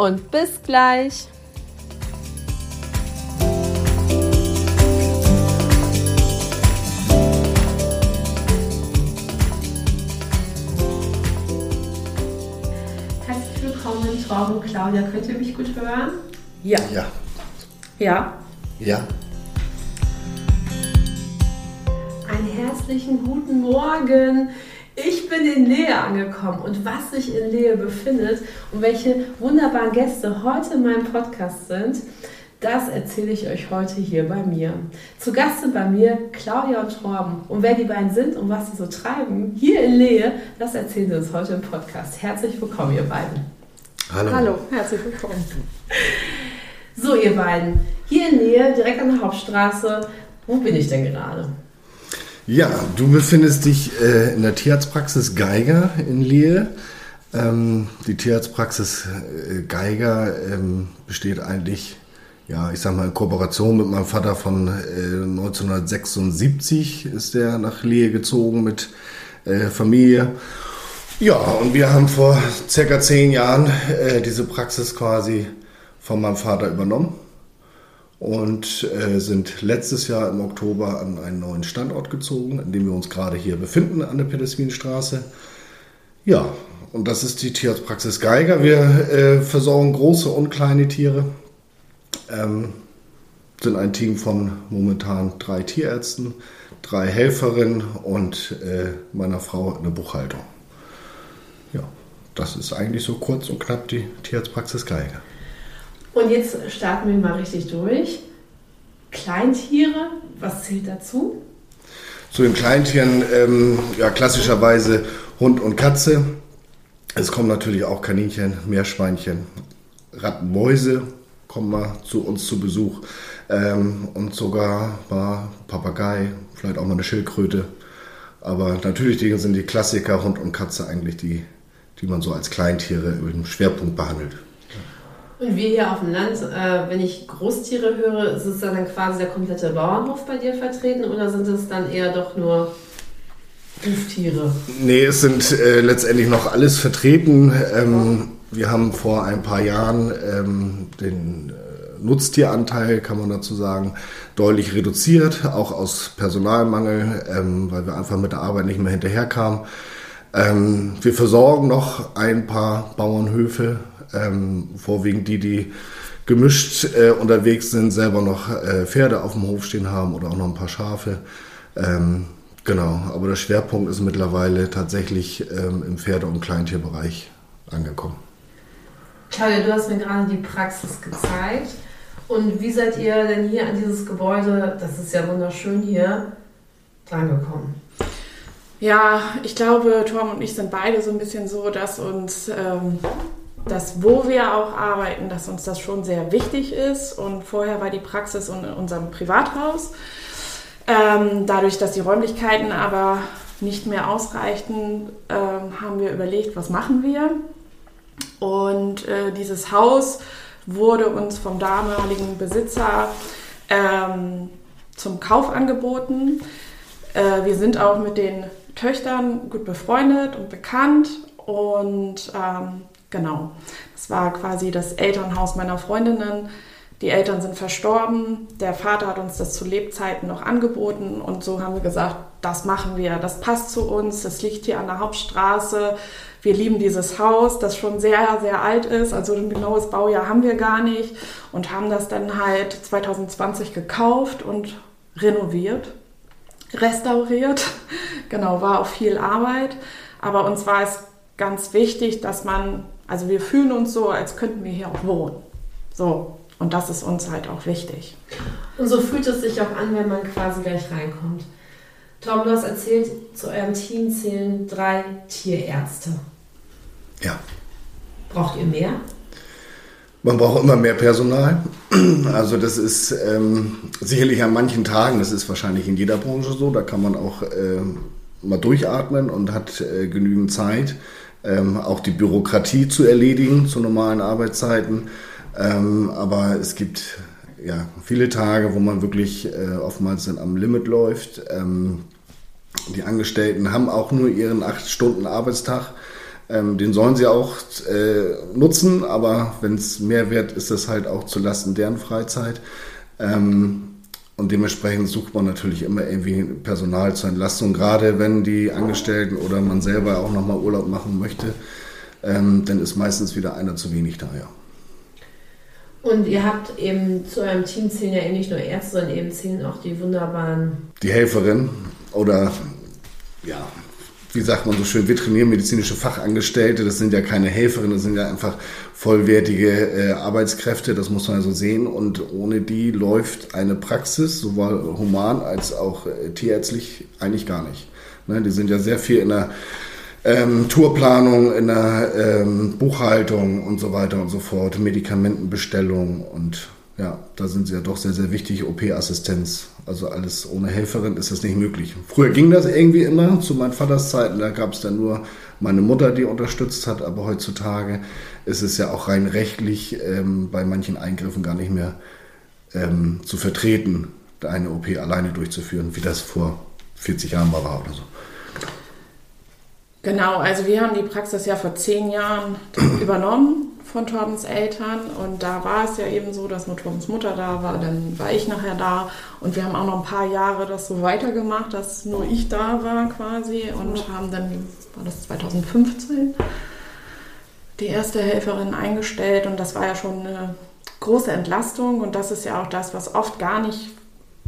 und bis gleich. Herzlich willkommen, Torben und Claudia. Könnt ihr mich gut hören? Ja. Ja. Ja. Ja. Einen herzlichen guten Morgen. Ich bin in Lehe angekommen und was sich in Lehe befindet und welche wunderbaren Gäste heute in meinem Podcast sind, das erzähle ich euch heute hier bei mir. Zu Gast sind bei mir Claudia und Torben. Und wer die beiden sind und was sie so treiben, hier in Lehe, das erzählen sie uns heute im Podcast. Herzlich willkommen, ihr beiden. Hallo. Hallo, herzlich willkommen. So, ihr beiden, hier in Lehe, direkt an der Hauptstraße. Wo bin ich denn gerade? Ja, du befindest dich äh, in der Tierarztpraxis Geiger in Lehe. Ähm, die Tierarztpraxis äh, Geiger ähm, besteht eigentlich, ja, ich sag mal, in Kooperation mit meinem Vater von äh, 1976 ist der nach Lehe gezogen mit äh, Familie. Ja, und wir haben vor circa zehn Jahren äh, diese Praxis quasi von meinem Vater übernommen und äh, sind letztes Jahr im Oktober an einen neuen Standort gezogen, an dem wir uns gerade hier befinden, an der Peterswinstraße. Ja, und das ist die Tierarztpraxis Geiger. Wir äh, versorgen große und kleine Tiere. Ähm, sind ein Team von momentan drei Tierärzten, drei Helferinnen und äh, meiner Frau in der Buchhaltung. Ja, das ist eigentlich so kurz und knapp die Tierarztpraxis Geiger. Und jetzt starten wir mal richtig durch. Kleintiere, was zählt dazu? Zu den Kleintieren, ähm, ja, klassischerweise Hund und Katze. Es kommen natürlich auch Kaninchen, Meerschweinchen, Ratten, Mäuse kommen mal zu uns zu Besuch. Ähm, und sogar mal Papagei, vielleicht auch mal eine Schildkröte. Aber natürlich die sind die Klassiker Hund und Katze eigentlich die, die man so als Kleintiere im Schwerpunkt behandelt. Und wir hier auf dem Land, äh, wenn ich Großtiere höre, ist es dann quasi der komplette Bauernhof bei dir vertreten oder sind es dann eher doch nur Huftiere? Nee, es sind äh, letztendlich noch alles vertreten. Ähm, wir haben vor ein paar Jahren ähm, den äh, Nutztieranteil, kann man dazu sagen, deutlich reduziert, auch aus Personalmangel, ähm, weil wir einfach mit der Arbeit nicht mehr hinterherkamen. Ähm, wir versorgen noch ein paar Bauernhöfe, ähm, vorwiegend die, die gemischt äh, unterwegs sind, selber noch äh, Pferde auf dem Hof stehen haben oder auch noch ein paar Schafe. Ähm, genau, aber der Schwerpunkt ist mittlerweile tatsächlich ähm, im Pferde- und Kleintierbereich angekommen. Claudia, du hast mir gerade die Praxis gezeigt. Und wie seid ihr denn hier an dieses Gebäude, das ist ja wunderschön hier, drangekommen? Ja, ich glaube, Tom und ich sind beide so ein bisschen so, dass uns ähm, das, wo wir auch arbeiten, dass uns das schon sehr wichtig ist. Und vorher war die Praxis in unserem Privathaus. Ähm, dadurch, dass die Räumlichkeiten aber nicht mehr ausreichten, ähm, haben wir überlegt, was machen wir. Und äh, dieses Haus wurde uns vom damaligen Besitzer ähm, zum Kauf angeboten. Äh, wir sind auch mit den Töchtern gut befreundet und bekannt und ähm, genau, das war quasi das Elternhaus meiner Freundinnen. Die Eltern sind verstorben, der Vater hat uns das zu Lebzeiten noch angeboten und so haben wir gesagt, das machen wir, das passt zu uns, das liegt hier an der Hauptstraße. Wir lieben dieses Haus, das schon sehr, sehr alt ist, also ein genaues Baujahr haben wir gar nicht und haben das dann halt 2020 gekauft und renoviert restauriert. Genau, war auch viel Arbeit. Aber uns war es ganz wichtig, dass man, also wir fühlen uns so, als könnten wir hier auch wohnen. So. Und das ist uns halt auch wichtig. Und so fühlt es sich auch an, wenn man quasi gleich reinkommt. Tom, du hast erzählt, zu eurem Team zählen drei Tierärzte. Ja. Braucht ihr mehr? Man braucht immer mehr Personal. Also das ist ähm, sicherlich an manchen Tagen, das ist wahrscheinlich in jeder Branche so, da kann man auch äh, mal durchatmen und hat äh, genügend Zeit, ähm, auch die Bürokratie zu erledigen zu normalen Arbeitszeiten. Ähm, aber es gibt ja viele Tage, wo man wirklich äh, oftmals dann am Limit läuft. Ähm, die Angestellten haben auch nur ihren acht Stunden Arbeitstag. Ähm, den sollen sie auch äh, nutzen, aber wenn es mehr wird, ist das halt auch zulasten deren Freizeit. Ähm, und dementsprechend sucht man natürlich immer irgendwie Personal zur Entlastung, gerade wenn die Angestellten oder man selber auch nochmal Urlaub machen möchte, ähm, dann ist meistens wieder einer zu wenig da, ja. Und ihr habt eben zu eurem Team zählen ja eben nicht nur Ärzte, sondern eben zählen auch die wunderbaren. Die Helferin oder ja, wie sagt man so schön, veterinärmedizinische Fachangestellte, das sind ja keine Helferinnen, das sind ja einfach vollwertige äh, Arbeitskräfte, das muss man ja so sehen. Und ohne die läuft eine Praxis, sowohl human als auch äh, tierärztlich, eigentlich gar nicht. Ne, die sind ja sehr viel in der ähm, Tourplanung, in der ähm, Buchhaltung und so weiter und so fort, Medikamentenbestellung und ja, da sind sie ja doch sehr, sehr wichtig. OP-Assistenz, also alles ohne Helferin ist das nicht möglich. Früher ging das irgendwie immer, zu meinen Vaters Zeiten, da gab es dann nur meine Mutter, die unterstützt hat, aber heutzutage ist es ja auch rein rechtlich ähm, bei manchen Eingriffen gar nicht mehr ähm, zu vertreten, eine OP alleine durchzuführen, wie das vor 40 Jahren mal war oder so. Genau, also wir haben die Praxis ja vor zehn Jahren übernommen von Torbens Eltern und da war es ja eben so, dass nur Torbens Mutter da war, dann war ich nachher da und wir haben auch noch ein paar Jahre das so weitergemacht, dass nur ich da war quasi und haben dann, war das 2015, die erste Helferin eingestellt und das war ja schon eine große Entlastung und das ist ja auch das, was oft gar nicht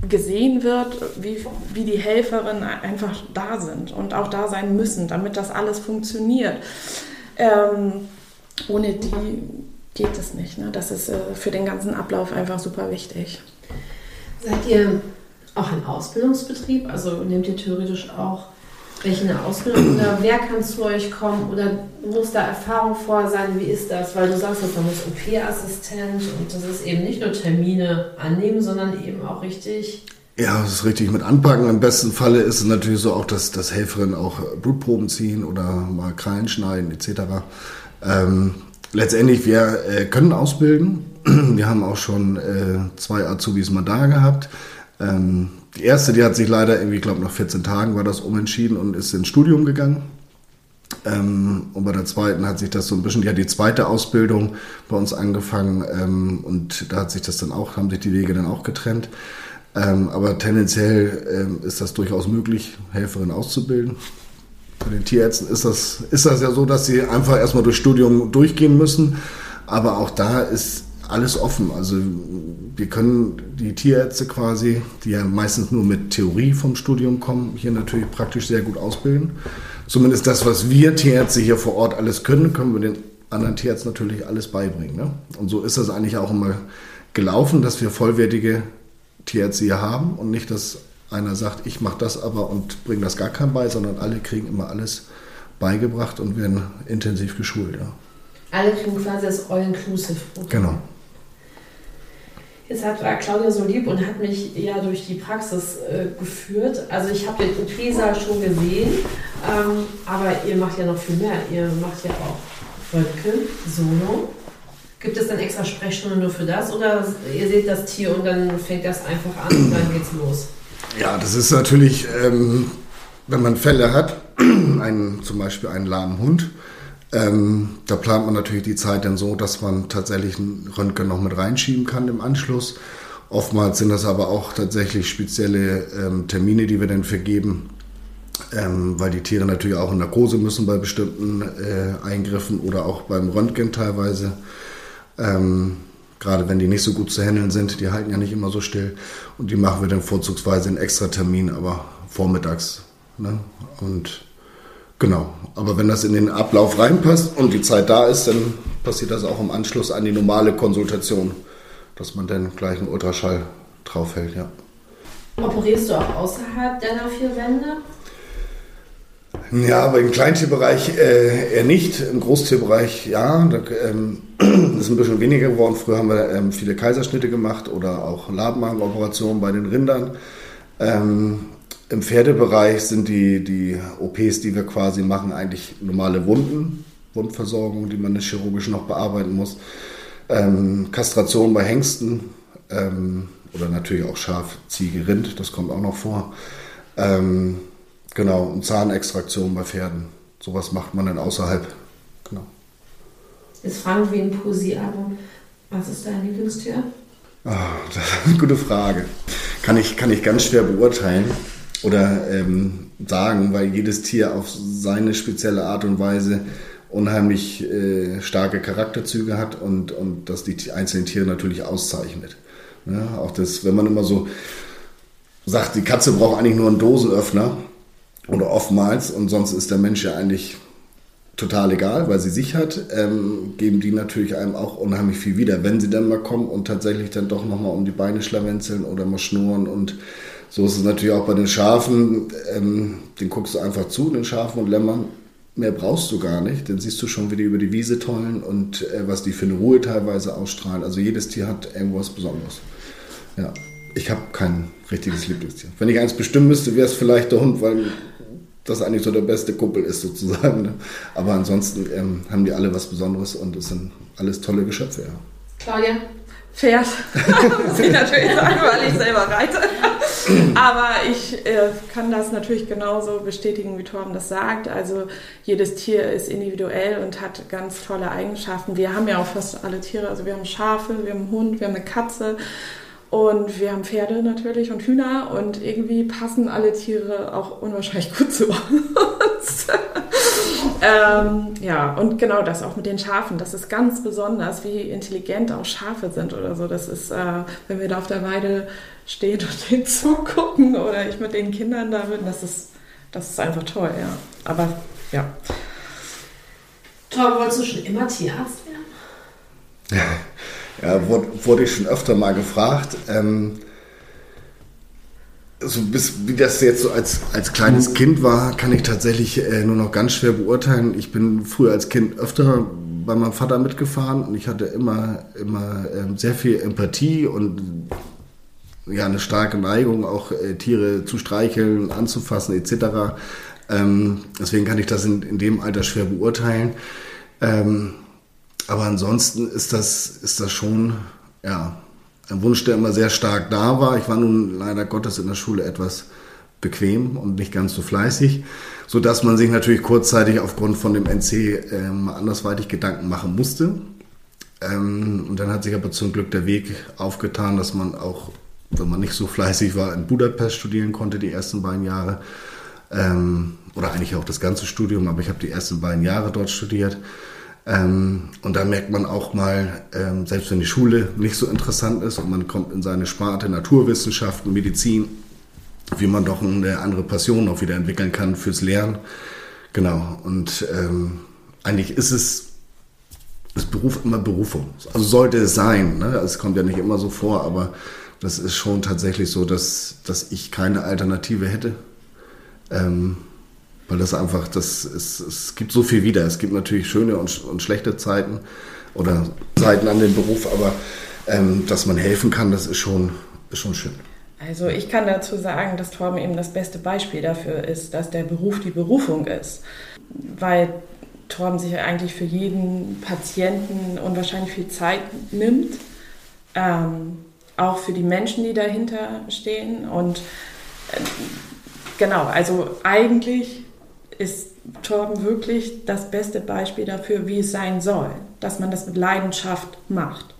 gesehen wird, wie, wie die Helferinnen einfach da sind und auch da sein müssen, damit das alles funktioniert. Ähm, ohne die geht es nicht. Ne? Das ist äh, für den ganzen Ablauf einfach super wichtig. Seid ihr auch ein Ausbildungsbetrieb? Also nehmt ihr theoretisch auch welche Ausbildung oder wer kann zu euch kommen oder muss da Erfahrung vor sein? Wie ist das? Weil du sagst, da muss OP-Assistent und das ist eben nicht nur Termine annehmen, sondern eben auch richtig. Ja, das ist richtig mit anpacken. Im besten Falle ist es natürlich so auch, dass, dass Helferinnen auch Blutproben ziehen oder mal Krallen schneiden etc. Ähm, letztendlich, wir äh, können ausbilden. Wir haben auch schon äh, zwei Azubis mal da gehabt. Ähm, die erste, die hat sich leider irgendwie, ich glaube, nach 14 Tagen war das umentschieden und ist ins Studium gegangen. Ähm, und bei der zweiten hat sich das so ein bisschen, die hat die zweite Ausbildung bei uns angefangen ähm, und da hat sich das dann auch, haben sich die Wege dann auch getrennt. Ähm, aber tendenziell ähm, ist das durchaus möglich, Helferin auszubilden. Bei den Tierärzten ist das, ist das ja so, dass sie einfach erstmal durch Studium durchgehen müssen. Aber auch da ist alles offen. Also wir können die Tierärzte quasi, die ja meistens nur mit Theorie vom Studium kommen, hier natürlich praktisch sehr gut ausbilden. Zumindest das, was wir Tierärzte hier vor Ort alles können, können wir den anderen Tierärzten natürlich alles beibringen. Ne? Und so ist das eigentlich auch immer gelaufen, dass wir vollwertige Tierärzte hier haben und nicht, dass einer sagt, ich mache das aber und bringe das gar keinem bei, sondern alle kriegen immer alles beigebracht und werden intensiv geschult. Ja. Alle kriegen quasi das All-Inclusive. Genau. Jetzt hat, war Claudia so lieb und hat mich ja durch die Praxis äh, geführt. Also ich habe den Pisa schon gesehen, ähm, aber ihr macht ja noch viel mehr. Ihr macht ja auch Röntgen, Solo. Gibt es dann extra Sprechstunden nur für das oder ihr seht das Tier und dann fängt das einfach an und dann geht's los? Ja, das ist natürlich, ähm, wenn man Fälle hat, einen, zum Beispiel einen lahmen Hund, ähm, da plant man natürlich die Zeit dann so, dass man tatsächlich einen Röntgen noch mit reinschieben kann im Anschluss. Oftmals sind das aber auch tatsächlich spezielle ähm, Termine, die wir dann vergeben, ähm, weil die Tiere natürlich auch in Narkose müssen bei bestimmten äh, Eingriffen oder auch beim Röntgen teilweise. Ähm, gerade wenn die nicht so gut zu handeln sind, die halten ja nicht immer so still. Und die machen wir dann vorzugsweise in extra Termin, aber vormittags. Ne? Und Genau, aber wenn das in den Ablauf reinpasst und die Zeit da ist, dann passiert das auch im Anschluss an die normale Konsultation, dass man dann gleich einen Ultraschall draufhält, ja. Operierst du auch außerhalb deiner vier Wände? Ja, aber im Kleintierbereich äh, eher nicht. Im Großtierbereich ja. Da, ähm, ist ein bisschen weniger geworden. Früher haben wir ähm, viele Kaiserschnitte gemacht oder auch Ladenmagenoperationen bei den Rindern. Ähm, Im Pferdebereich sind die, die OPs, die wir quasi machen, eigentlich normale Wunden, Wundversorgung, die man chirurgisch noch bearbeiten muss. Ähm, Kastration bei Hengsten ähm, oder natürlich auch Schaf, Ziege, Rind, das kommt auch noch vor. Ähm, genau, und Zahnextraktion bei Pferden. Sowas macht man dann außerhalb. Genau. Jetzt fragen wir ihn Posi Abo. Was ist dein Lieblingstier? Oh, das ist eine gute Frage. Kann ich, kann ich ganz schwer beurteilen oder ähm, sagen, weil jedes Tier auf seine spezielle Art und Weise unheimlich äh, starke Charakterzüge hat und, und das die einzelnen Tiere natürlich auszeichnet. Ja, auch das, wenn man immer so sagt, die Katze braucht eigentlich nur einen Dosenöffner oder oftmals und sonst ist der Mensch ja eigentlich total egal, weil sie sich hat, ähm, geben die natürlich einem auch unheimlich viel wieder, wenn sie dann mal kommen und tatsächlich dann doch nochmal um die Beine schlawenzeln oder mal schnurren und so ist es natürlich auch bei den Schafen, ähm, den guckst du einfach zu, den Schafen und Lämmern, mehr brauchst du gar nicht, dann siehst du schon, wie die über die Wiese tollen und äh, was die für eine Ruhe teilweise ausstrahlen. Also jedes Tier hat irgendwas Besonderes. Ja, ich habe kein richtiges Lieblingstier. Wenn ich eins bestimmen müsste, wäre es vielleicht der Hund, weil das eigentlich so der beste Kumpel ist sozusagen. Ne? Aber ansonsten ähm, haben die alle was Besonderes und es sind alles tolle Geschöpfe. Ja. Claudia? Pferd, muss ich natürlich sagen, weil ich selber reite. Aber ich äh, kann das natürlich genauso bestätigen, wie Torben das sagt. Also jedes Tier ist individuell und hat ganz tolle Eigenschaften. Wir haben ja auch fast alle Tiere. Also wir haben Schafe, wir haben einen Hund, wir haben eine Katze. Und wir haben Pferde natürlich und Hühner und irgendwie passen alle Tiere auch unwahrscheinlich gut zu uns. Ähm, ja, und genau das auch mit den Schafen. Das ist ganz besonders, wie intelligent auch Schafe sind oder so. Das ist, äh, wenn wir da auf der Weide stehen und denen zugucken oder ich mit den Kindern da bin, das ist, das ist einfach toll, ja. Aber ja. Tom, wolltest du schon immer Tierarzt werden? Ja, wurde, wurde ich schon öfter mal gefragt. Ähm, so bis wie das jetzt so als, als kleines Kind war, kann ich tatsächlich äh, nur noch ganz schwer beurteilen. Ich bin früher als Kind öfter bei meinem Vater mitgefahren und ich hatte immer, immer äh, sehr viel Empathie und ja, eine starke Neigung, auch äh, Tiere zu streicheln, anzufassen etc. Ähm, deswegen kann ich das in, in dem Alter schwer beurteilen. Ähm, aber ansonsten ist das, ist das schon ja, ein Wunsch, der immer sehr stark da war. Ich war nun leider Gottes in der Schule etwas bequem und nicht ganz so fleißig, so dass man sich natürlich kurzzeitig aufgrund von dem NC ähm, andersweitig Gedanken machen musste. Ähm, und dann hat sich aber zum Glück der Weg aufgetan, dass man auch, wenn man nicht so fleißig war, in Budapest studieren konnte die ersten beiden Jahre. Ähm, oder eigentlich auch das ganze Studium, aber ich habe die ersten beiden Jahre dort studiert. Ähm, und da merkt man auch mal, ähm, selbst wenn die Schule nicht so interessant ist und man kommt in seine Sparte Naturwissenschaften, Medizin, wie man doch eine andere Passion auch wieder entwickeln kann fürs Lernen. Genau. Und ähm, eigentlich ist es das Beruf immer Berufung. Also sollte es sein. Ne? Es kommt ja nicht immer so vor, aber das ist schon tatsächlich so, dass, dass ich keine Alternative hätte. Ähm, weil das einfach, das ist, es gibt so viel wieder. Es gibt natürlich schöne und, und schlechte Zeiten oder Zeiten an dem Beruf, aber ähm, dass man helfen kann, das ist schon, ist schon schön. Also ich kann dazu sagen, dass Torben eben das beste Beispiel dafür ist, dass der Beruf die Berufung ist. Weil Torben sich eigentlich für jeden Patienten unwahrscheinlich viel Zeit nimmt. Ähm, auch für die Menschen, die dahinter stehen. Und äh, genau, also eigentlich ist Torben wirklich das beste Beispiel dafür, wie es sein soll, dass man das mit Leidenschaft macht.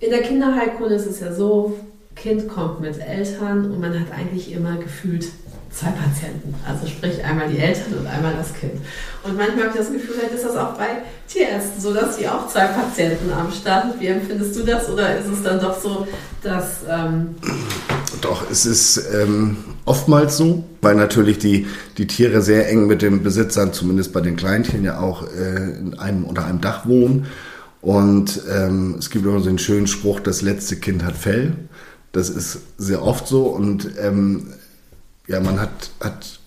In der Kinderheilkunde ist es ja so, Kind kommt mit Eltern und man hat eigentlich immer gefühlt zwei Patienten. Also sprich einmal die Eltern und einmal das Kind. Und manchmal habe ich das Gefühl, vielleicht ist das auch bei Tierärzten so, dass sie auch zwei Patienten am Start. Wie empfindest du das? Oder ist es dann doch so, dass... Ähm doch, es ist ähm, oftmals so, weil natürlich die, die Tiere sehr eng mit den Besitzern, zumindest bei den Kleintieren ja auch äh, in einem unter einem Dach wohnen. Und ähm, es gibt immer so einen schönen Spruch, das letzte Kind hat Fell. Das ist sehr oft so und ähm, ja, man hat, hat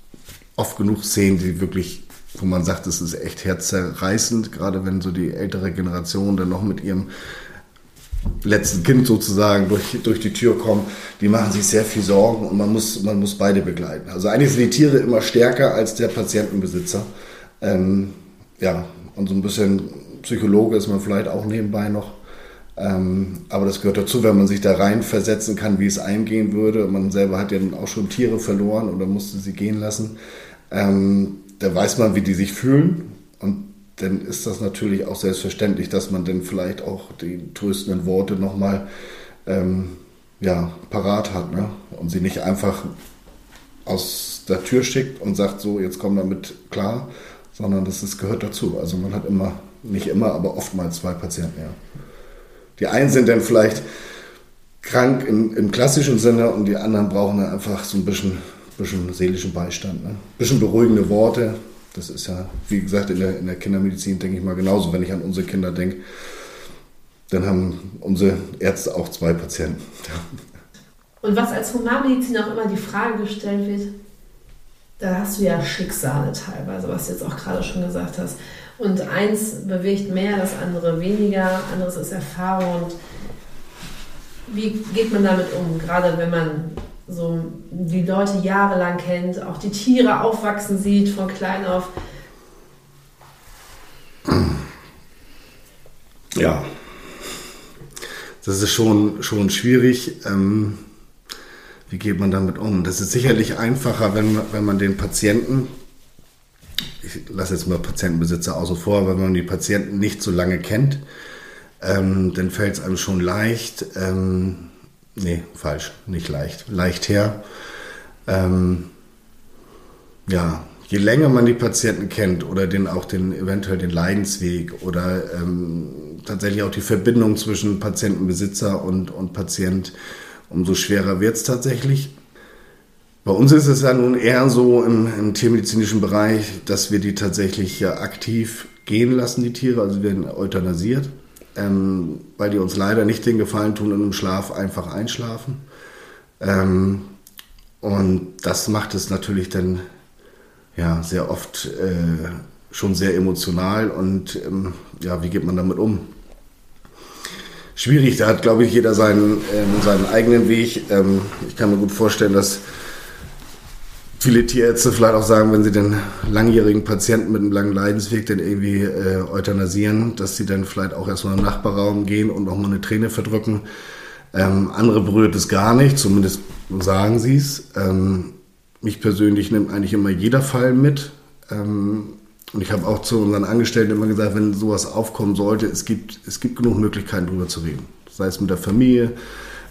oft genug Szenen, die wirklich wo man sagt, es ist echt herzzerreißend, gerade wenn so die ältere Generation dann noch mit ihrem letzten Kind sozusagen durch, durch die Tür kommen, die machen sich sehr viel Sorgen und man muss, man muss beide begleiten. Also eigentlich sind die Tiere immer stärker als der Patientenbesitzer. Ähm, ja, und so ein bisschen Psychologe ist man vielleicht auch nebenbei noch. Ähm, aber das gehört dazu, wenn man sich da rein versetzen kann, wie es eingehen würde. Man selber hat ja auch schon Tiere verloren oder musste sie gehen lassen. Ähm, da weiß man, wie die sich fühlen. Und dann ist das natürlich auch selbstverständlich, dass man dann vielleicht auch die tröstenden Worte nochmal ähm, ja, parat hat ne? und sie nicht einfach aus der Tür schickt und sagt, so, jetzt komm damit klar, sondern das ist, gehört dazu. Also man hat immer, nicht immer, aber oftmals zwei Patienten, ja. Die einen sind dann vielleicht krank im, im klassischen Sinne und die anderen brauchen dann einfach so ein bisschen, bisschen seelischen Beistand. Ne? Ein bisschen beruhigende Worte. Das ist ja, wie gesagt, in der, in der Kindermedizin denke ich mal genauso. Wenn ich an unsere Kinder denke, dann haben unsere Ärzte auch zwei Patienten. Und was als Humanmedizin auch immer die Frage gestellt wird, da hast du ja Schicksale teilweise, was du jetzt auch gerade schon gesagt hast. Und eins bewegt mehr, das andere weniger, anderes ist Erfahrung. Und wie geht man damit um? Gerade wenn man so die Leute jahrelang kennt, auch die Tiere aufwachsen sieht von klein auf. Ja, das ist schon, schon schwierig. Ähm, wie geht man damit um? Das ist sicherlich einfacher, wenn, wenn man den Patienten ich lasse jetzt mal Patientenbesitzer außen vor, wenn man die Patienten nicht so lange kennt, ähm, dann fällt es einem schon leicht, ähm, nee, falsch, nicht leicht, leicht her. Ähm, ja, je länger man die Patienten kennt oder den auch den eventuell den Leidensweg oder ähm, tatsächlich auch die Verbindung zwischen Patientenbesitzer und, und Patient, umso schwerer wird es tatsächlich. Bei uns ist es ja nun eher so im, im tiermedizinischen Bereich, dass wir die tatsächlich ja aktiv gehen lassen, die Tiere, also werden euthanasiert, ähm, weil die uns leider nicht den Gefallen tun und im Schlaf einfach einschlafen. Ähm, und das macht es natürlich dann ja sehr oft äh, schon sehr emotional und ähm, ja, wie geht man damit um? Schwierig, da hat glaube ich jeder seinen, äh, seinen eigenen Weg. Ähm, ich kann mir gut vorstellen, dass viele Tierärzte vielleicht auch sagen, wenn sie den langjährigen Patienten mit einem langen Leidensweg dann irgendwie äh, euthanasieren, dass sie dann vielleicht auch erstmal im Nachbarraum gehen und nochmal eine Träne verdrücken. Ähm, andere berührt es gar nicht, zumindest sagen sie es. Ähm, mich persönlich nimmt eigentlich immer jeder Fall mit. Ähm, und ich habe auch zu unseren Angestellten immer gesagt, wenn sowas aufkommen sollte, es gibt, es gibt genug Möglichkeiten, darüber zu reden. Sei es mit der Familie,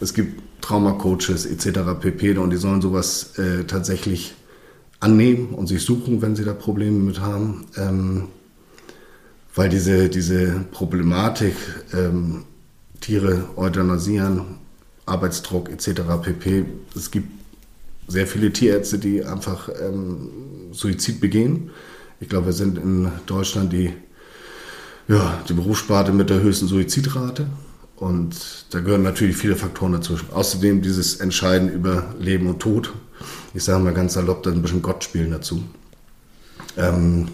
es gibt Traumacoaches etc. pp. Und die sollen sowas äh, tatsächlich annehmen und sich suchen, wenn sie da Probleme mit haben. Ähm, weil diese, diese Problematik, ähm, Tiere euthanasieren, Arbeitsdruck etc. pp. Es gibt sehr viele Tierärzte, die einfach ähm, Suizid begehen. Ich glaube, wir sind in Deutschland die, ja, die Berufssparte mit der höchsten Suizidrate. Und da gehören natürlich viele Faktoren dazu. Außerdem dieses Entscheiden über Leben und Tod. Ich sage mal ganz salopp, da ein bisschen Gott spielen dazu. Ähm,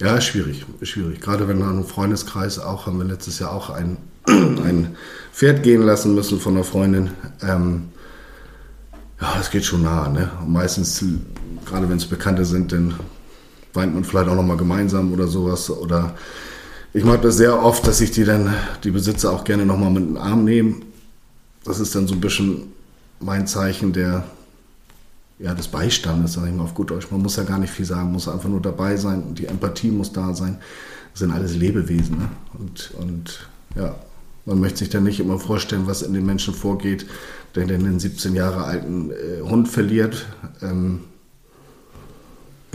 ja, schwierig, schwierig. Gerade wenn wir einen Freundeskreis auch haben wir letztes Jahr auch ein, ein Pferd gehen lassen müssen von einer Freundin. Ähm, ja, das geht schon nah. Ne? Meistens, gerade wenn es Bekannte sind, dann weint man vielleicht auch nochmal gemeinsam oder sowas. Oder ich mag das sehr oft, dass sich die dann, die Besitzer auch gerne nochmal mit dem Arm nehmen. Das ist dann so ein bisschen mein Zeichen der, ja, des Beistandes, sage ich mal auf gut Deutsch. Man muss ja gar nicht viel sagen, muss einfach nur dabei sein und die Empathie muss da sein. Das sind alles Lebewesen. Ne? Und, und ja, man möchte sich dann nicht immer vorstellen, was in den Menschen vorgeht, der den 17 Jahre alten äh, Hund verliert. Ähm,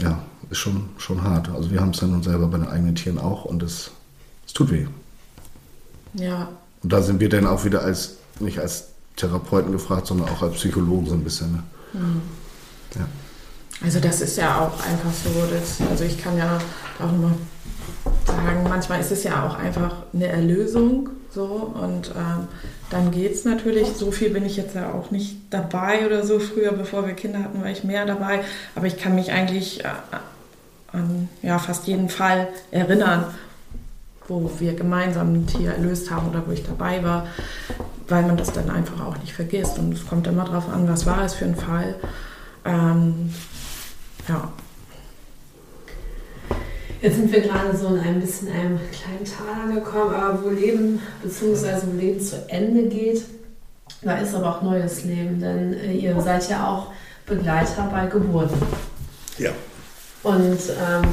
ja, ist schon, schon hart. Also wir haben es ja nun selber bei den eigenen Tieren auch und es es tut weh. Ja. Und da sind wir dann auch wieder als, nicht als Therapeuten gefragt, sondern auch als Psychologen so ein bisschen. Ne? Mhm. Ja. Also das ist ja auch einfach so, dass, also ich kann ja auch nochmal sagen, manchmal ist es ja auch einfach eine Erlösung so und ähm, dann geht es natürlich, so viel bin ich jetzt ja auch nicht dabei oder so früher, bevor wir Kinder hatten, war ich mehr dabei, aber ich kann mich eigentlich äh, an ja, fast jeden Fall erinnern, wo wir gemeinsam ein Tier erlöst haben oder wo ich dabei war, weil man das dann einfach auch nicht vergisst. Und es kommt immer darauf an, was war es für ein Fall. Ähm, ja. Jetzt sind wir gerade so in ein bisschen einem kleinen Tal angekommen, aber wo Leben bzw. wo Leben zu Ende geht, da ist aber auch neues Leben, denn äh, ihr seid ja auch Begleiter bei Geburten. Ja. Und ähm,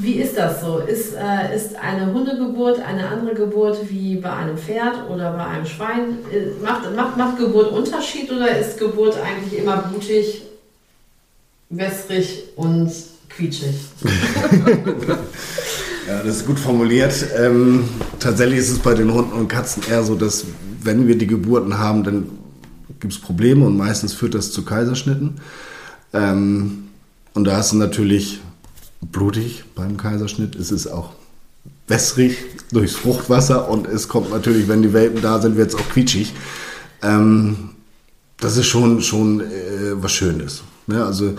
wie ist das so? Ist, äh, ist eine Hundegeburt eine andere Geburt wie bei einem Pferd oder bei einem Schwein? Äh, macht, macht, macht Geburt Unterschied oder ist Geburt eigentlich immer blutig, wässrig und quietschig? ja, das ist gut formuliert. Ähm, tatsächlich ist es bei den Hunden und Katzen eher so, dass wenn wir die Geburten haben, dann gibt es Probleme und meistens führt das zu Kaiserschnitten. Ähm, und da ist es natürlich blutig beim Kaiserschnitt. Es ist auch wässrig durchs Fruchtwasser und es kommt natürlich, wenn die Welpen da sind, wird es auch quietschig. Ähm, das ist schon, schon äh, was Schönes. Ne? Also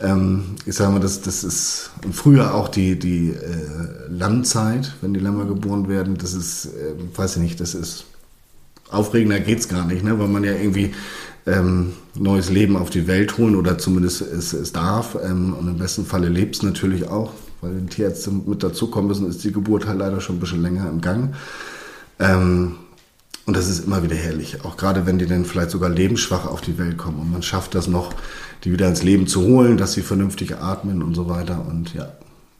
ähm, ich sage mal, das, das ist früher auch die, die äh, Lammzeit, wenn die Lämmer geboren werden. Das ist, äh, weiß ich nicht, das ist aufregender geht es gar nicht, ne? weil man ja irgendwie ähm, neues Leben auf die Welt holen oder zumindest es, es darf. Ähm, und im besten Falle lebt es natürlich auch, weil wenn Tierärzte mit dazukommen müssen, ist die Geburt halt leider schon ein bisschen länger im Gang. Ähm, und das ist immer wieder herrlich, auch gerade wenn die dann vielleicht sogar lebensschwach auf die Welt kommen und man schafft das noch, die wieder ins Leben zu holen, dass sie vernünftig atmen und so weiter. Und ja,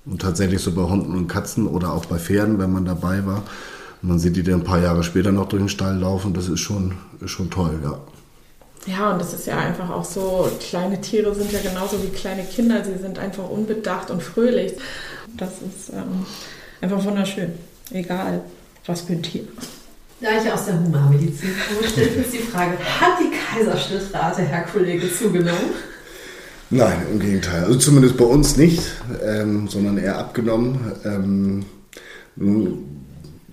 und tatsächlich so bei Hunden und Katzen oder auch bei Pferden, wenn man dabei war, und man sieht die dann ein paar Jahre später noch durch den Stall laufen, das ist schon, ist schon toll, ja. Ja, und das ist ja einfach auch so, kleine Tiere sind ja genauso wie kleine Kinder, sie sind einfach unbedacht und fröhlich. Das ist ähm, einfach wunderschön, egal was für ein Tier. Da ich aus der Humanmedizin komme, stellt uns die Frage, hat die Kaiserschnittrate, Herr Kollege, zugenommen? Nein, im Gegenteil. Also zumindest bei uns nicht, ähm, sondern eher abgenommen. Ähm, nun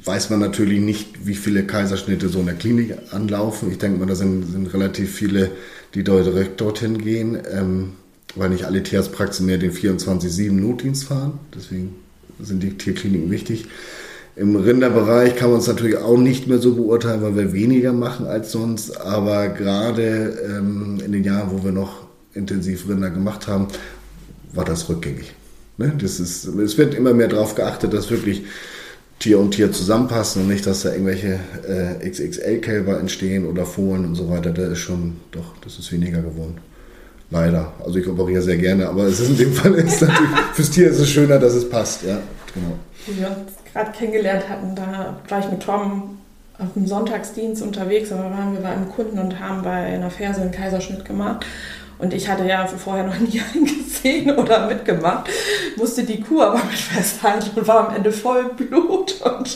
weiß man natürlich nicht, wie viele Kaiserschnitte so in der Klinik anlaufen. Ich denke mal, da sind, sind relativ viele, die direkt dorthin gehen, ähm, weil nicht alle Tierarztpraxen mehr den 24-7-Notdienst fahren. Deswegen sind die Tierkliniken wichtig. Im Rinderbereich kann man es natürlich auch nicht mehr so beurteilen, weil wir weniger machen als sonst. Aber gerade ähm, in den Jahren, wo wir noch intensiv Rinder gemacht haben, war das rückgängig. Ne? Das ist, es wird immer mehr darauf geachtet, dass wirklich Tier und Tier zusammenpassen und nicht, dass da irgendwelche äh, XXL-Kälber entstehen oder Fohlen und so weiter. Da ist schon, doch, das ist weniger geworden. Leider. Also ich operiere sehr gerne, aber es ist in dem Fall ist natürlich, fürs Tier ist es schöner, dass es passt, ja. Genau. Wo wir uns gerade kennengelernt hatten, da war ich mit Tom auf dem Sonntagsdienst unterwegs, aber waren wir bei einem Kunden und haben bei einer Ferse einen Kaiserschnitt gemacht. Und ich hatte ja vorher noch nie einen gesehen oder mitgemacht, musste die Kuh aber mit festhalten und war am Ende voll Blut. Und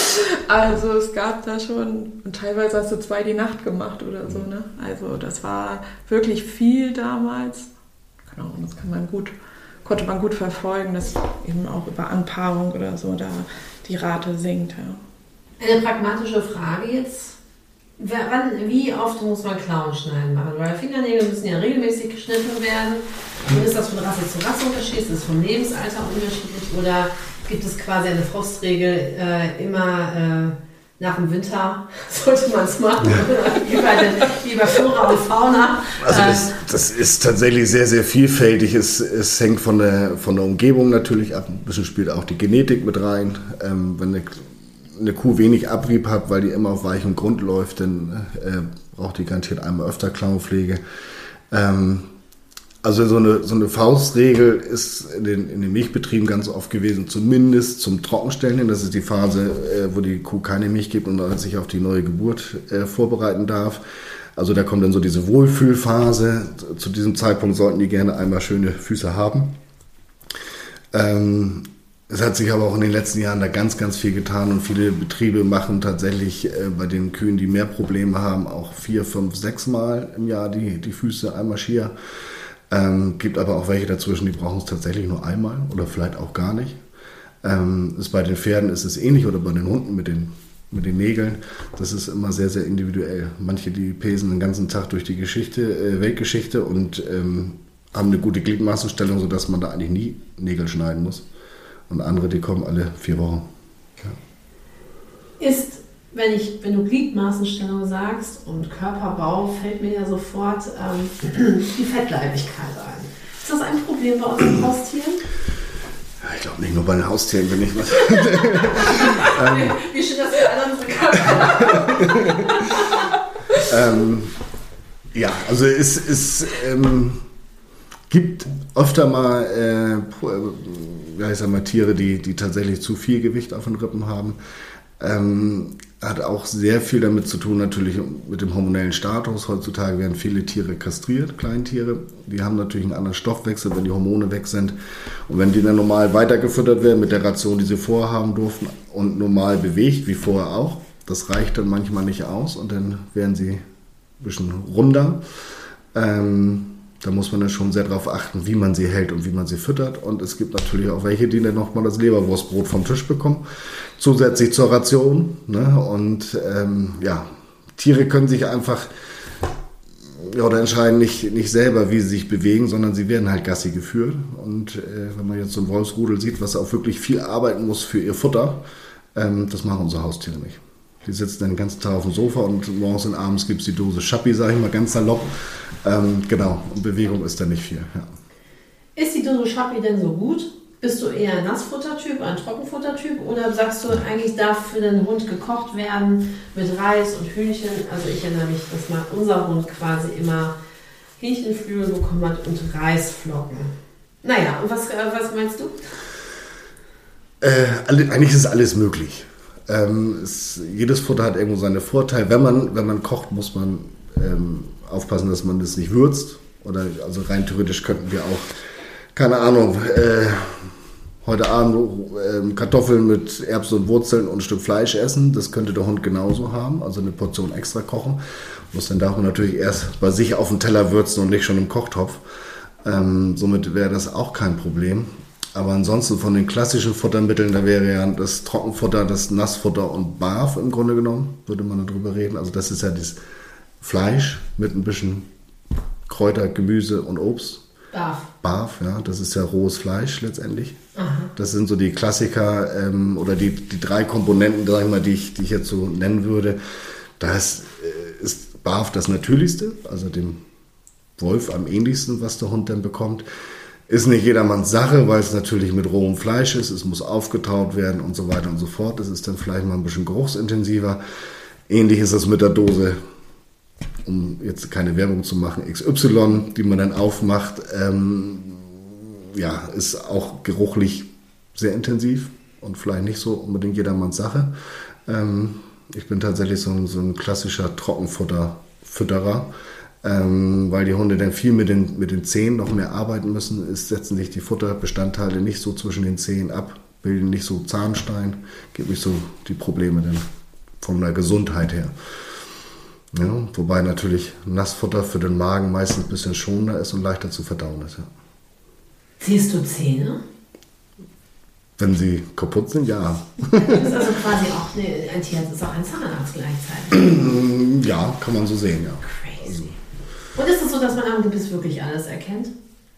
also es gab da schon, und teilweise hast du zwei die Nacht gemacht oder so. Ne? Also das war wirklich viel damals. Genau, und das kann man gut, konnte man gut verfolgen, dass eben auch über Anpaarung oder so da die Rate sinkt. Ja. Eine pragmatische Frage jetzt Wann, wie oft muss man Klauen schneiden machen? Weil Fingernägel müssen ja regelmäßig geschnitten werden. Und ist das von Rasse zu Rasse unterschiedlich? Ist das vom Lebensalter unterschiedlich? Oder gibt es quasi eine Frostregel äh, immer äh, nach dem Winter sollte man es machen? wie, bei den, wie bei Flora und Fauna? Also das, das, ist tatsächlich sehr, sehr vielfältig. Es, es hängt von der, von der Umgebung natürlich ab. Ein bisschen spielt auch die Genetik mit rein. Ähm, wenn eine eine Kuh wenig Abrieb hat, weil die immer auf weichem Grund läuft, dann äh, braucht die garantiert einmal öfter Klauenpflege. Ähm, also so eine, so eine Faustregel ist in den, in den Milchbetrieben ganz oft gewesen, zumindest zum Trockenstellen hin. Das ist die Phase, äh, wo die Kuh keine Milch gibt und sich auf die neue Geburt äh, vorbereiten darf. Also da kommt dann so diese Wohlfühlphase. Zu diesem Zeitpunkt sollten die gerne einmal schöne Füße haben. Ähm, es hat sich aber auch in den letzten Jahren da ganz, ganz viel getan und viele Betriebe machen tatsächlich äh, bei den Kühen, die mehr Probleme haben, auch vier, fünf, sechs Mal im Jahr die, die Füße einmal schier. Ähm, gibt aber auch welche dazwischen, die brauchen es tatsächlich nur einmal oder vielleicht auch gar nicht. Ähm, ist bei den Pferden ist es ähnlich oder bei den Hunden mit den, mit den Nägeln. Das ist immer sehr, sehr individuell. Manche, die pesen den ganzen Tag durch die Geschichte, äh, Weltgeschichte und ähm, haben eine gute Gliedmaßenstellung, sodass man da eigentlich nie Nägel schneiden muss. Und andere, die kommen alle vier Wochen. Ja. Ist, wenn, ich, wenn du Gliedmaßenstellung sagst und Körperbau, fällt mir ja sofort ähm, die Fettleibigkeit ein. Ist das ein Problem bei unseren Haustieren? Ja, ich glaube nicht nur bei den Haustieren, wenn ich was. ähm, Wie schön, dass wir alle unsere Körper ähm, Ja, also es, es ähm, gibt öfter mal, äh, ja, ich sag mal Tiere, die, die tatsächlich zu viel Gewicht auf den Rippen haben. Ähm, hat auch sehr viel damit zu tun, natürlich mit dem hormonellen Status. Heutzutage werden viele Tiere kastriert, Kleintiere. Die haben natürlich einen anderen Stoffwechsel, wenn die Hormone weg sind. Und wenn die dann normal weitergefüttert werden mit der Ration, die sie vorher haben durften und normal bewegt, wie vorher auch, das reicht dann manchmal nicht aus und dann werden sie ein bisschen runder. Ähm, da muss man dann schon sehr darauf achten, wie man sie hält und wie man sie füttert. Und es gibt natürlich auch welche, die dann nochmal das Leberwurstbrot vom Tisch bekommen, zusätzlich zur Ration. Ne? Und ähm, ja, Tiere können sich einfach ja, oder entscheiden nicht, nicht selber, wie sie sich bewegen, sondern sie werden halt Gassi geführt. Und äh, wenn man jetzt so ein Wolfsrudel sieht, was auch wirklich viel arbeiten muss für ihr Futter, ähm, das machen unsere Haustiere nicht. Die sitzen dann den ganzen Tag auf dem Sofa und morgens und abends gibt es die Dose Schappi, sage ich mal ganz salopp. Ähm, genau, und Bewegung ist da nicht viel. Ja. Ist die Dose Schappi denn so gut? Bist du eher ein Nassfuttertyp, ein Trockenfuttertyp oder sagst du, eigentlich darf für den Hund gekocht werden mit Reis und Hühnchen? Also ich erinnere mich, dass mal unser Hund quasi immer Hähnchenflügel bekommen hat und Reisflocken. Naja, und was, äh, was meinst du? Äh, eigentlich ist alles möglich. Ähm, es, jedes Futter hat irgendwo seine Vorteile. Wenn man, wenn man kocht, muss man ähm, aufpassen, dass man das nicht würzt. Oder also rein theoretisch könnten wir auch, keine Ahnung, äh, heute Abend äh, Kartoffeln mit Erbsen und Wurzeln und ein Stück Fleisch essen. Das könnte der Hund genauso haben, also eine Portion extra kochen. Muss dann darf man natürlich erst bei sich auf dem Teller würzen und nicht schon im Kochtopf. Ähm, somit wäre das auch kein Problem. Aber ansonsten von den klassischen Futtermitteln, da wäre ja das Trockenfutter, das Nassfutter und Barf im Grunde genommen, würde man darüber reden. Also das ist ja das Fleisch mit ein bisschen Kräuter, Gemüse und Obst. Barf. Barf, ja, das ist ja rohes Fleisch letztendlich. Aha. Das sind so die Klassiker ähm, oder die, die drei Komponenten, sag ich mal, die ich, die ich jetzt so nennen würde. Da ist, äh, ist Barf das Natürlichste, also dem Wolf am ähnlichsten, was der Hund dann bekommt. Ist nicht jedermanns Sache, weil es natürlich mit rohem Fleisch ist. Es muss aufgetaut werden und so weiter und so fort. Das ist dann vielleicht mal ein bisschen geruchsintensiver. Ähnlich ist es mit der Dose, um jetzt keine Werbung zu machen, XY, die man dann aufmacht. Ähm, ja, ist auch geruchlich sehr intensiv und vielleicht nicht so unbedingt jedermanns Sache. Ähm, ich bin tatsächlich so ein, so ein klassischer Trockenfutter-Fütterer. Ähm, weil die Hunde dann viel mit den, mit den Zähnen noch mehr arbeiten müssen, ist, setzen sich die Futterbestandteile nicht so zwischen den Zähnen ab, bilden nicht so Zahnstein, gibt nicht so die Probleme dann von der Gesundheit her. Ja, wobei natürlich Nassfutter für den Magen meistens ein bisschen schonender ist und leichter zu verdauen ist. Ja. Siehst du Zähne? Wenn sie kaputt sind, ja. Du bist also quasi auch eine, ein Tierarzt, ist auch ein Zahnarzt gleichzeitig. Ja, kann man so sehen, ja. Crazy. Und ist es so, dass man am Gebiss wirklich alles erkennt?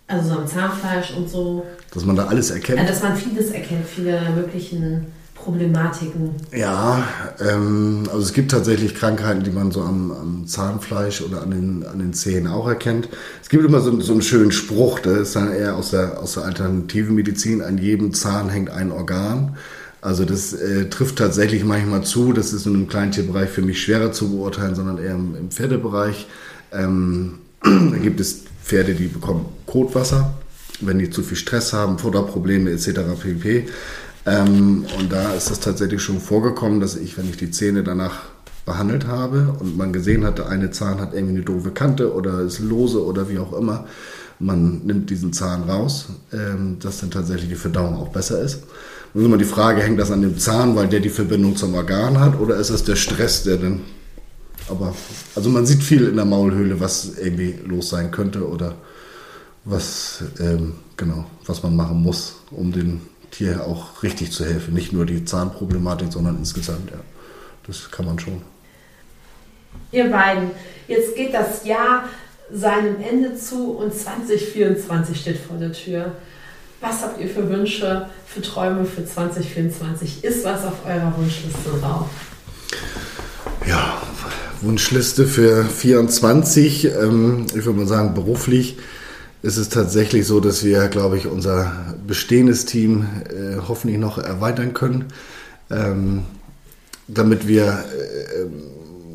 Also so am Zahnfleisch und so? Dass man da alles erkennt? Ja, dass man vieles erkennt, viele möglichen Problematiken. Ja, ähm, also es gibt tatsächlich Krankheiten, die man so am, am, Zahnfleisch oder an den, an den Zähnen auch erkennt. Es gibt immer so, so einen schönen Spruch, der ist dann eher aus der, aus der alternativen Medizin, an jedem Zahn hängt ein Organ. Also das äh, trifft tatsächlich manchmal zu. Das ist in einem Kleintierbereich für mich schwerer zu beurteilen, sondern eher im, im Pferdebereich. Ähm, da gibt es Pferde, die bekommen Kotwasser, wenn die zu viel Stress haben, Futterprobleme etc. pp. Ähm, und da ist es tatsächlich schon vorgekommen, dass ich, wenn ich die Zähne danach behandelt habe und man gesehen hatte, eine Zahn hat irgendwie eine doofe Kante oder ist lose oder wie auch immer, man nimmt diesen Zahn raus, ähm, dass dann tatsächlich die Verdauung auch besser ist. Und immer die Frage, hängt das an dem Zahn, weil der die Verbindung zum Organ hat oder ist es der Stress, der dann aber also man sieht viel in der Maulhöhle, was irgendwie los sein könnte oder was ähm, genau, was man machen muss, um dem Tier auch richtig zu helfen. Nicht nur die Zahnproblematik, sondern insgesamt, ja. Das kann man schon. Ihr beiden, jetzt geht das Jahr seinem Ende zu und 2024 steht vor der Tür. Was habt ihr für Wünsche, für Träume für 2024? Ist was auf eurer Wunschliste drauf? Ja, Wunschliste für 24. Ähm, ich würde mal sagen, beruflich ist es tatsächlich so, dass wir, glaube ich, unser bestehendes Team äh, hoffentlich noch erweitern können, ähm, damit wir äh,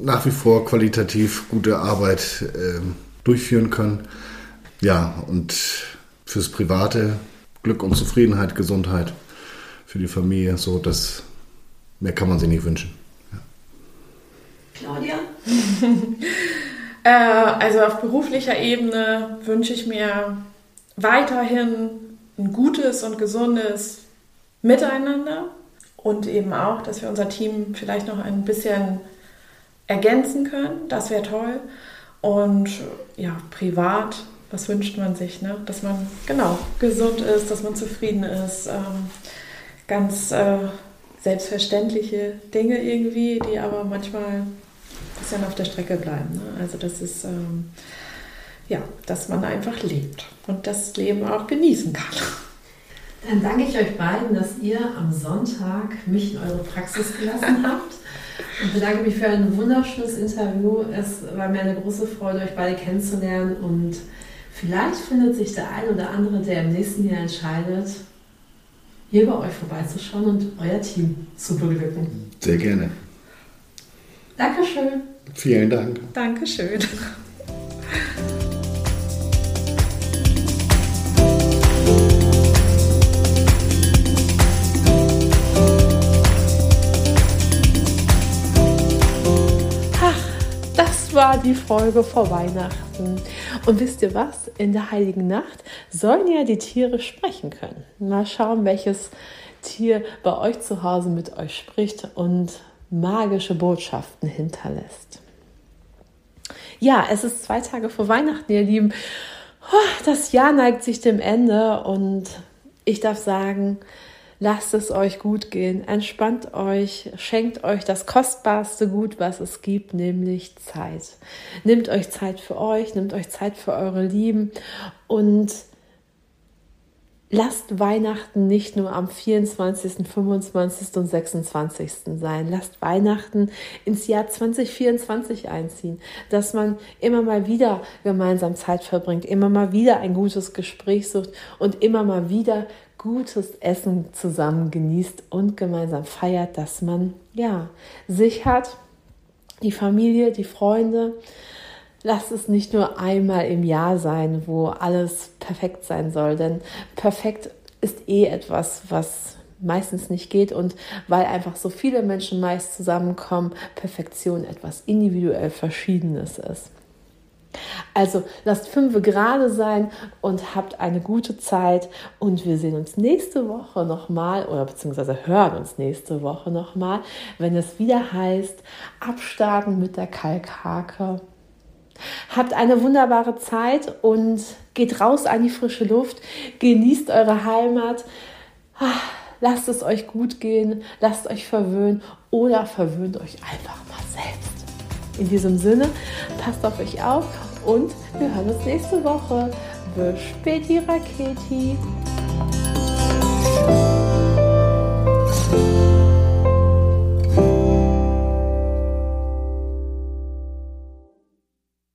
nach wie vor qualitativ gute Arbeit äh, durchführen können. Ja, und fürs Private Glück und Zufriedenheit, Gesundheit für die Familie, so dass mehr kann man sich nicht wünschen. Claudia? Äh, also auf beruflicher Ebene wünsche ich mir weiterhin ein gutes und gesundes Miteinander und eben auch, dass wir unser Team vielleicht noch ein bisschen ergänzen können. Das wäre toll. Und ja, privat, was wünscht man sich? Ne? Dass man genau gesund ist, dass man zufrieden ist. Ähm, ganz äh, selbstverständliche Dinge irgendwie, die aber manchmal bisschen auf der Strecke bleiben. Ne? Also das ist, ähm, ja, dass man einfach lebt und das Leben auch genießen kann. Dann danke ich euch beiden, dass ihr am Sonntag mich in eure Praxis gelassen habt. Und bedanke mich für ein wunderschönes Interview. Es war mir eine große Freude, euch beide kennenzulernen. Und vielleicht findet sich der ein oder andere, der im nächsten Jahr entscheidet, hier bei euch vorbeizuschauen und euer Team zu beglücken. Sehr gerne. Dankeschön. Vielen Dank. Dankeschön. Das war die Folge vor Weihnachten. Und wisst ihr was? In der Heiligen Nacht sollen ja die Tiere sprechen können. Mal schauen, welches Tier bei euch zu Hause mit euch spricht und magische Botschaften hinterlässt. Ja, es ist zwei Tage vor Weihnachten, ihr Lieben. Das Jahr neigt sich dem Ende und ich darf sagen, lasst es euch gut gehen, entspannt euch, schenkt euch das kostbarste Gut, was es gibt, nämlich Zeit. Nehmt euch Zeit für euch, nehmt euch Zeit für eure Lieben und lasst Weihnachten nicht nur am 24., 25. und 26. sein. Lasst Weihnachten ins Jahr 2024 einziehen, dass man immer mal wieder gemeinsam Zeit verbringt, immer mal wieder ein gutes Gespräch sucht und immer mal wieder gutes Essen zusammen genießt und gemeinsam feiert, dass man ja sich hat, die Familie, die Freunde, Lass es nicht nur einmal im Jahr sein, wo alles perfekt sein soll, denn perfekt ist eh etwas, was meistens nicht geht. Und weil einfach so viele Menschen meist zusammenkommen, Perfektion etwas individuell Verschiedenes ist. Also lasst fünf gerade sein und habt eine gute Zeit. Und wir sehen uns nächste Woche nochmal oder beziehungsweise hören uns nächste Woche nochmal, wenn es wieder heißt, abstarten mit der Kalkhake Habt eine wunderbare Zeit und geht raus an die frische Luft, genießt eure Heimat, ah, lasst es euch gut gehen, lasst euch verwöhnen oder verwöhnt euch einfach mal selbst. In diesem Sinne, passt auf euch auf und wir hören uns nächste Woche. Späti Raketi.